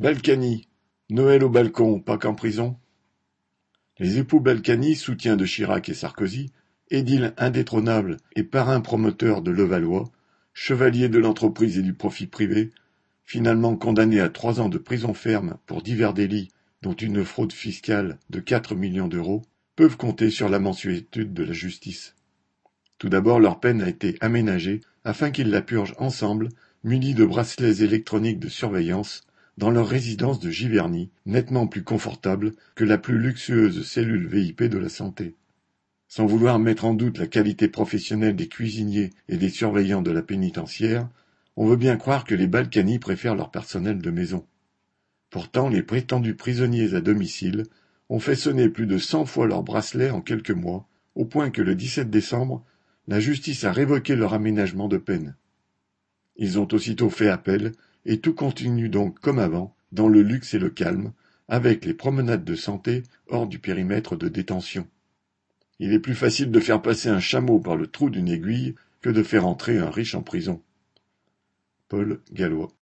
Balkany, Noël au balcon, pas qu'en prison. Les époux Balkany, soutiens de Chirac et Sarkozy, édiles indétrônables et parrains promoteurs de Levallois, chevaliers de l'entreprise et du profit privé, finalement condamnés à trois ans de prison ferme pour divers délits, dont une fraude fiscale de quatre millions d'euros, peuvent compter sur la mensuétude de la justice. Tout d'abord, leur peine a été aménagée afin qu'ils la purgent ensemble, munis de bracelets électroniques de surveillance, dans leur résidence de Giverny, nettement plus confortable que la plus luxueuse cellule VIP de la santé. Sans vouloir mettre en doute la qualité professionnelle des cuisiniers et des surveillants de la pénitentiaire, on veut bien croire que les Balkany préfèrent leur personnel de maison. Pourtant, les prétendus prisonniers à domicile ont fait sonner plus de cent fois leurs bracelets en quelques mois, au point que le 17 décembre, la justice a révoqué leur aménagement de peine. Ils ont aussitôt fait appel et tout continue donc comme avant, dans le luxe et le calme, avec les promenades de santé hors du périmètre de détention. Il est plus facile de faire passer un chameau par le trou d'une aiguille que de faire entrer un riche en prison. Paul Gallois